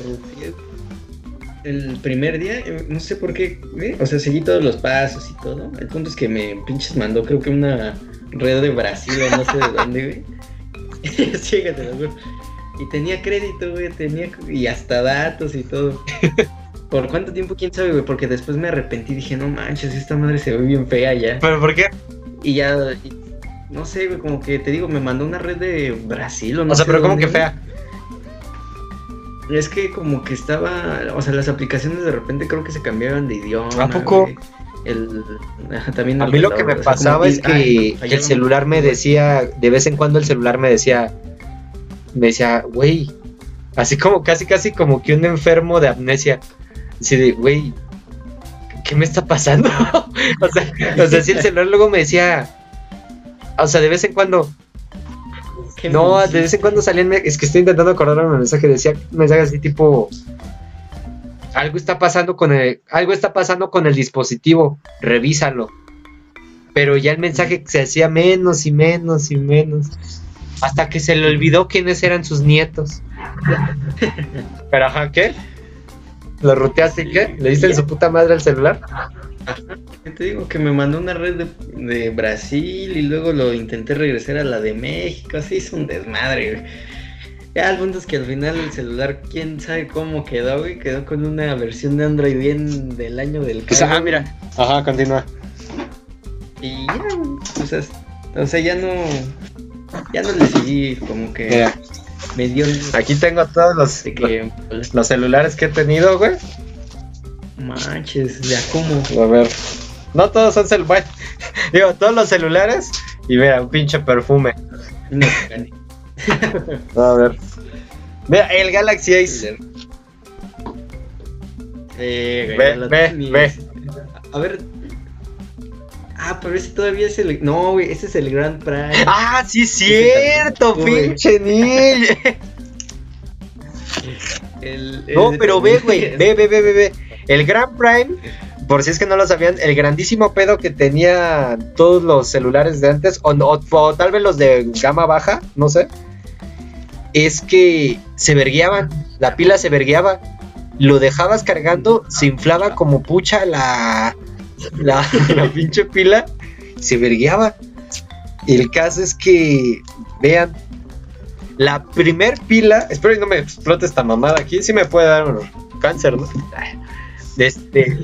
El primer día, eh, no sé por qué, güey, o sea, seguí todos los pasos y todo. El punto es que me pinches mandó, creo que una red de Brasil no sé de dónde, güey. Fíjate, lo juro. Y tenía crédito, güey, tenía y hasta datos y todo. ¿Por cuánto tiempo? ¿Quién sabe, güey? Porque después me arrepentí y dije, no manches, esta madre se ve bien fea ya. ¿Pero por qué? Y ya, y- no sé, güey, como que te digo, me mandó una red de Brasil o no o sea, sé pero dónde, que fea. Es que como que estaba, o sea, las aplicaciones de repente creo que se cambiaban de idioma. ¿A poco? güey. El, también A mí lo que me pasaba es que, el celular me decía, de vez en cuando el celular me decía, me decía, güey, así como casi, casi como que un enfermo de amnesia, así de, güey, ¿qué me está pasando? o sea, o sea, sí el celular luego me decía, o sea, de vez en cuando, ¿Qué me no, de vez en cuando salían, es que estoy intentando acordarme del mensaje, decía un mensaje así tipo, algo está pasando con el, algo está pasando con el dispositivo, revísalo. Pero ya el mensaje se hacía menos y menos y menos. Hasta que se le olvidó quiénes eran sus nietos. Pero ajá, ¿qué? ¿Lo ruteaste y qué? ¿Le diste en su puta madre al celular? ¿Qué Te digo que me mandó una red de, de Brasil y luego lo intenté regresar a la de México, así es un desmadre, güey. Ya el punto es que al final el celular, quién sabe cómo quedó, güey, quedó con una versión de Android bien del año del Pues, ah, calvo, mira. Ajá, continúa. Y ya, güey, o sea, o sea, ya no, ya no le seguí como que Mira, me dio aquí tengo todos los, que los celulares que he tenido, güey. manches, ya como. A ver. No todos son celulares. Digo, todos los celulares. Y mira, un pinche perfume. No. A ver. Mira, el Galaxy Ace. Eh, güey, Ve, ve, ve. A ver. Ah, pero ese todavía es el. No, güey, ese es el Grand Prix. Ah, sí, cierto, Güey. pinche Neil. El- No, el- pero ve, güey. Ve, ve, ve, ve, ve. El Grand Prime, por si es que no lo sabían, el grandísimo pedo que tenía todos los celulares de antes, o, o- o tal vez los de gama baja, no sé, es que se vergueaban, la pila se vergueaba, lo dejabas cargando, se inflaba como pucha la, la, pinche pila, se vergueaba. El caso es que, vean, la primer pila, espero que no me explote esta mamada aquí, sí me puede dar un cáncer, ¿no? Este,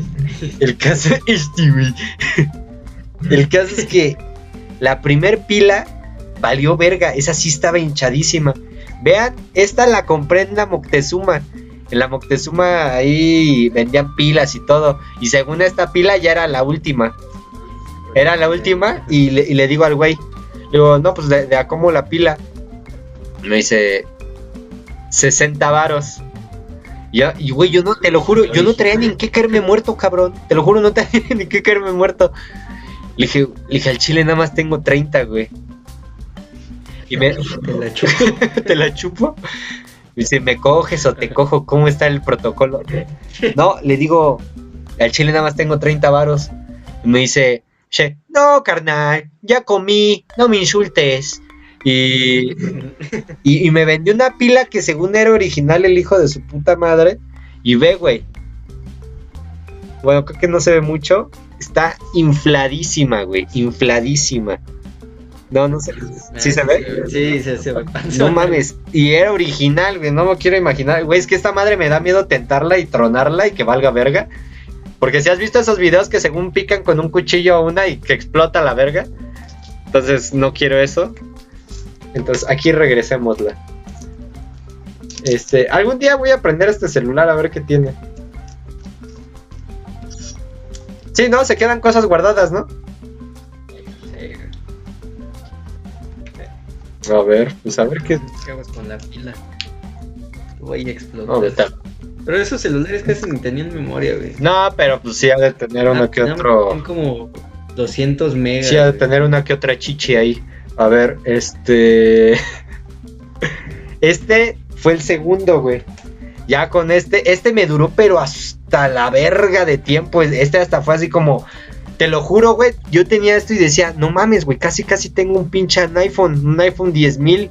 el caso, este, güey. El caso es que la primer pila valió verga, esa sí estaba hinchadísima. Vean, esta la compré en la Moctezuma. En la Moctezuma ahí vendían pilas y todo. Y según esta pila ya era la última. Era la última y le, y le digo al güey, digo, no, pues de, de a cómo la pila. Me dice, 60 varos. Ya, y güey, yo no, te lo juro, yo no traía ni en qué caerme muerto, cabrón. Te lo juro, no traía ni en qué caerme muerto. Le dije, le dije, al chile nada más tengo 30, güey. Y me, Te la chupo. te la chupo. Dice, ¿me coges o te cojo? ¿Cómo está el protocolo? No, le digo, al chile nada más tengo 30 varos. Me dice, che, no, carnal, ya comí, no me insultes. Y, y me vendió una pila que según era original el hijo de su puta madre. Y ve, güey. Bueno, creo que no se ve mucho. Está infladísima, güey. Infladísima. No, no sé. ¿Sí se ve? Sí, se, se ve No mames, y era original, güey, no me quiero imaginar, güey, es que esta madre me da miedo tentarla y tronarla y que valga verga. Porque si has visto esos videos que según pican con un cuchillo a una y que explota la verga, entonces no quiero eso. Entonces aquí regresémosla. Este, algún día voy a prender este celular a ver qué tiene. Sí, no, se quedan cosas guardadas, ¿no? A ver, pues a ver qué. ¿Qué hago con la pila? Voy a explotar. No, Pero esos celulares casi ni tenían memoria, güey. no, pero pues sí ha de tener uno Ah, que tenían- otro. tenían como 200 megas. Sí, ha de güey. tener una que otra chichi ahí. A ver, este. Este fue el segundo, güey. Ya con este, este me duró, pero hasta la verga de tiempo. Este hasta fue así como. Te lo juro, güey. Yo tenía esto y decía, no mames, güey. Casi, casi tengo un pinche iPhone. Un iPhone 10000.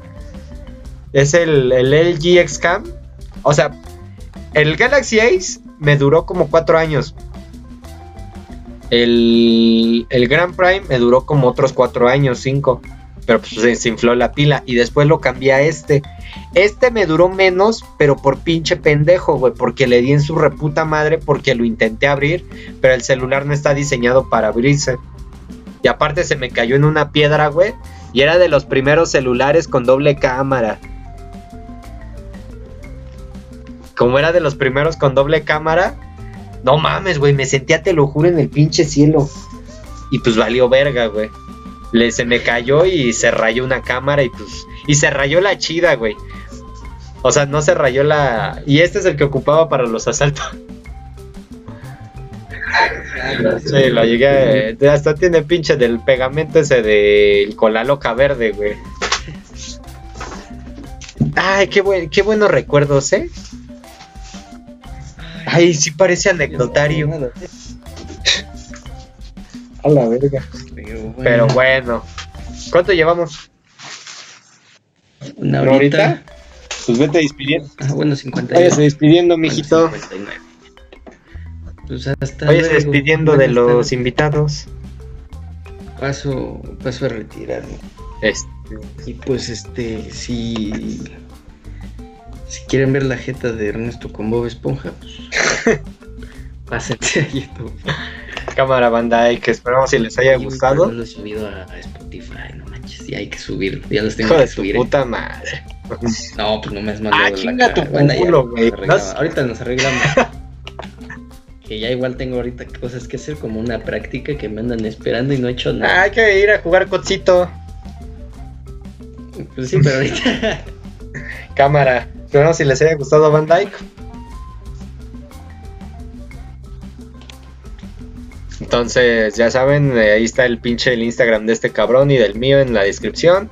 Es el, el LG X-Cam. O sea, el Galaxy Ace me duró como cuatro años. El, el Grand Prime me duró como otros cuatro años, cinco. Pero pues se, se infló la pila. Y después lo cambié a este. Este me duró menos, pero por pinche pendejo, güey. Porque le di en su reputa madre porque lo intenté abrir. Pero el celular no está diseñado para abrirse. Y aparte se me cayó en una piedra, güey. Y era de los primeros celulares con doble cámara. Como era de los primeros con doble cámara. No mames, güey. Me sentía, te lo juro, en el pinche cielo. Y pues valió verga, güey. Le, se me cayó y se rayó una cámara y pues... Y se rayó la chida, güey. O sea, no se rayó la... Y este es el que ocupaba para los asaltos. Sí, lo llegué... a- Hasta tiene pinche del pegamento ese del con la loca verde, güey. Ay, qué, buen, qué buenos recuerdos, ¿eh? Ay, sí parece anecdotario. A la verga. Pero bueno, Pero bueno. ¿Cuánto llevamos? una ¿Una horita. Pues vete despidiendo. Ah, bueno, 50. Váyase despidiendo, mijito. 59. Pues hasta Váyase luego. despidiendo de Buenas los invitados. Paso, paso a retirarme. Este, Y pues este, si si quieren ver la jeta de Ernesto con Bob Esponja, pues pásense a YouTube. cámara banda, y que esperamos si les haya Y, gustado. No lo he subido a, Spotify, no manches, ya hay que subir, ya los tengo Hijo de que su subir. ¿eh? puta madre. No, pues no me has mandado Ah, la chinga cara. tu Bueno, culo, güey. Ahorita nos arreglamos. que ya igual tengo ahorita cosas que hacer, como una práctica que me andan esperando y no he hecho Ah, nada. hay que ir a jugar cocito. Pues sí, pero ahorita. Cámara. Esperamos si les haya gustado Van Dyke. Entonces, ya saben, eh, ahí está el pinche el Instagram de este cabrón y del mío en la descripción.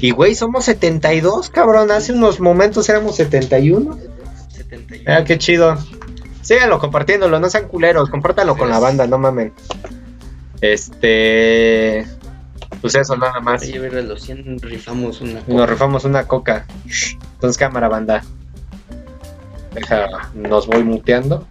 Y güey, somos 72, cabrón. Hace unos momentos éramos 71. 71. Ah, qué chido. Síganlo compartiéndolo, no sean culeros, compártanlo con la banda, no mamen. Este. Pues eso, nada más. Oye, ver, a los 100 rifamos una Nos rifamos una coca. Entonces, cámara, banda. Deja, nos voy muteando.